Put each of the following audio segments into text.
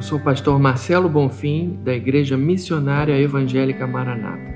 Eu sou o pastor Marcelo Bonfim, da Igreja Missionária Evangélica Maranata.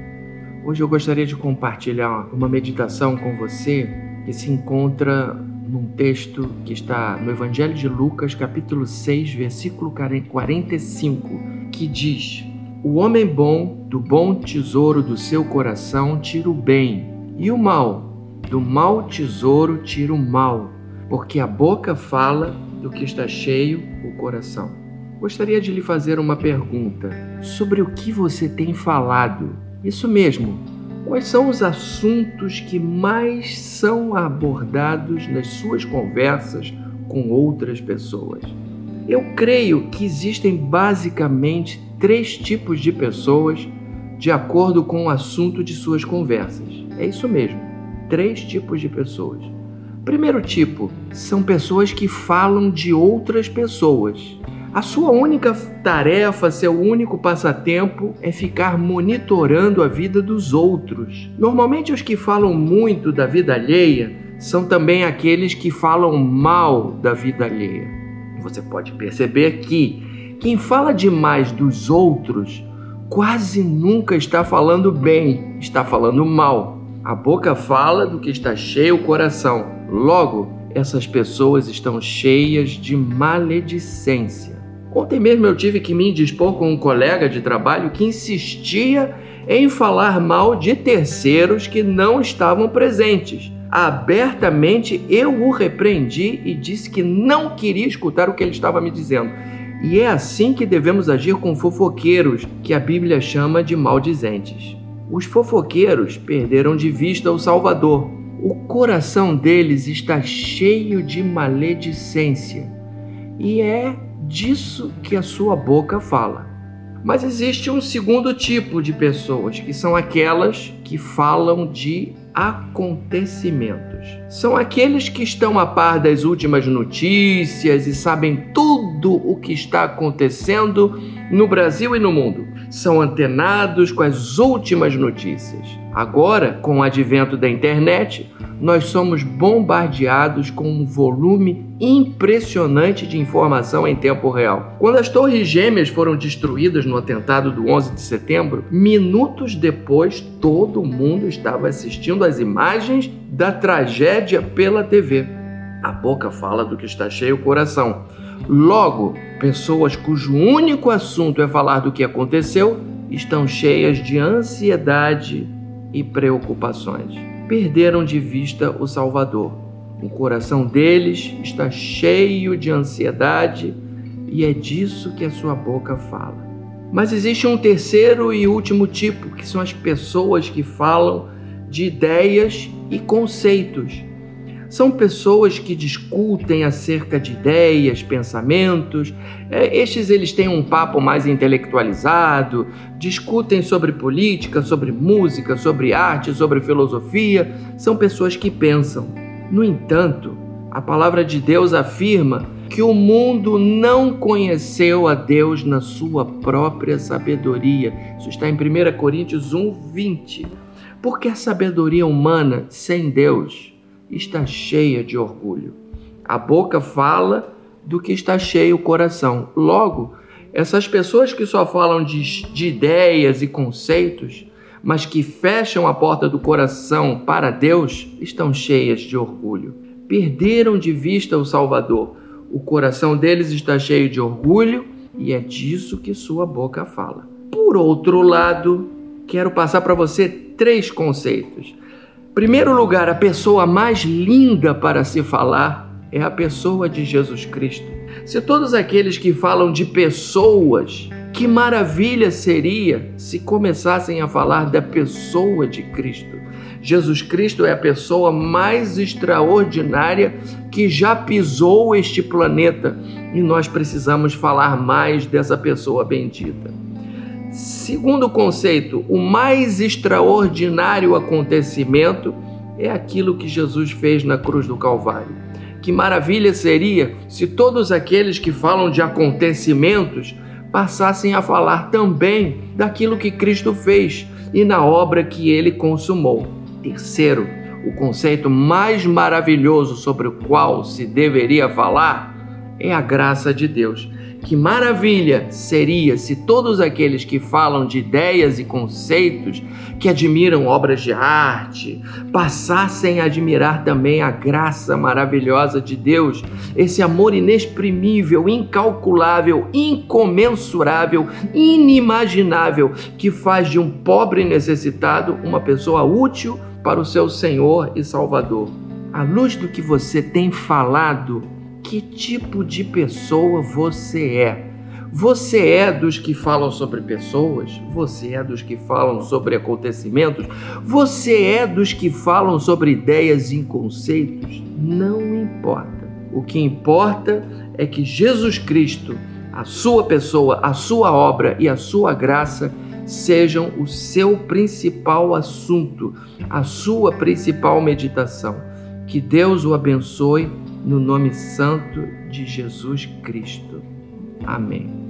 Hoje eu gostaria de compartilhar uma meditação com você que se encontra num texto que está no Evangelho de Lucas, capítulo 6, versículo 45, que diz: O homem bom, do bom tesouro do seu coração, tira o bem, e o mal, do mau tesouro, tira o mal, porque a boca fala do que está cheio o coração. Gostaria de lhe fazer uma pergunta sobre o que você tem falado. Isso mesmo. Quais são os assuntos que mais são abordados nas suas conversas com outras pessoas? Eu creio que existem basicamente três tipos de pessoas de acordo com o assunto de suas conversas. É isso mesmo, três tipos de pessoas. Primeiro tipo são pessoas que falam de outras pessoas. A sua única tarefa, seu único passatempo é ficar monitorando a vida dos outros. Normalmente, os que falam muito da vida alheia são também aqueles que falam mal da vida alheia. Você pode perceber que quem fala demais dos outros quase nunca está falando bem, está falando mal. A boca fala do que está cheio o coração. Logo, essas pessoas estão cheias de maledicência. Ontem mesmo eu tive que me indispor com um colega de trabalho que insistia em falar mal de terceiros que não estavam presentes. Abertamente eu o repreendi e disse que não queria escutar o que ele estava me dizendo. E é assim que devemos agir com fofoqueiros, que a Bíblia chama de maldizentes. Os fofoqueiros perderam de vista o Salvador. O coração deles está cheio de maledicência. E é disso que a sua boca fala. Mas existe um segundo tipo de pessoas, que são aquelas que falam de acontecimentos. São aqueles que estão a par das últimas notícias e sabem tudo o que está acontecendo no Brasil e no mundo. São antenados com as últimas notícias. Agora, com o advento da internet, nós somos bombardeados com um volume impressionante de informação em tempo real. Quando as Torres Gêmeas foram destruídas no atentado do 11 de setembro, minutos depois todo mundo estava assistindo às imagens da tragédia pela TV. A boca fala do que está cheio o coração. Logo, pessoas cujo único assunto é falar do que aconteceu estão cheias de ansiedade e preocupações. Perderam de vista o Salvador. O coração deles está cheio de ansiedade e é disso que a sua boca fala. Mas existe um terceiro e último tipo, que são as pessoas que falam de ideias e conceitos são pessoas que discutem acerca de ideias, pensamentos. É, estes eles têm um papo mais intelectualizado, discutem sobre política, sobre música, sobre arte, sobre filosofia. São pessoas que pensam. No entanto, a palavra de Deus afirma que o mundo não conheceu a Deus na sua própria sabedoria. Isso está em 1 Coríntios 1, 20. Porque a sabedoria humana sem Deus está cheia de orgulho. A boca fala do que está cheio o coração. Logo, essas pessoas que só falam de, de ideias e conceitos, mas que fecham a porta do coração para Deus, estão cheias de orgulho. Perderam de vista o Salvador. O coração deles está cheio de orgulho e é disso que sua boca fala. Por outro lado, quero passar para você três conceitos Primeiro lugar, a pessoa mais linda para se falar é a pessoa de Jesus Cristo. Se todos aqueles que falam de pessoas, que maravilha seria se começassem a falar da pessoa de Cristo. Jesus Cristo é a pessoa mais extraordinária que já pisou este planeta e nós precisamos falar mais dessa pessoa bendita. Segundo conceito, o mais extraordinário acontecimento é aquilo que Jesus fez na cruz do Calvário. Que maravilha seria se todos aqueles que falam de acontecimentos passassem a falar também daquilo que Cristo fez e na obra que ele consumou. Terceiro, o conceito mais maravilhoso sobre o qual se deveria falar é a graça de Deus Que maravilha seria se todos aqueles que falam de ideias e conceitos, que admiram obras de arte, passassem a admirar também a graça maravilhosa de Deus, esse amor inexprimível, incalculável, incomensurável, inimaginável, que faz de um pobre necessitado uma pessoa útil para o seu Senhor e Salvador. À luz do que você tem falado, que tipo de pessoa você é. Você é dos que falam sobre pessoas? Você é dos que falam sobre acontecimentos? Você é dos que falam sobre ideias e conceitos? Não importa. O que importa é que Jesus Cristo, a sua pessoa, a sua obra e a sua graça sejam o seu principal assunto, a sua principal meditação. Que Deus o abençoe no nome santo de Jesus Cristo. Amém.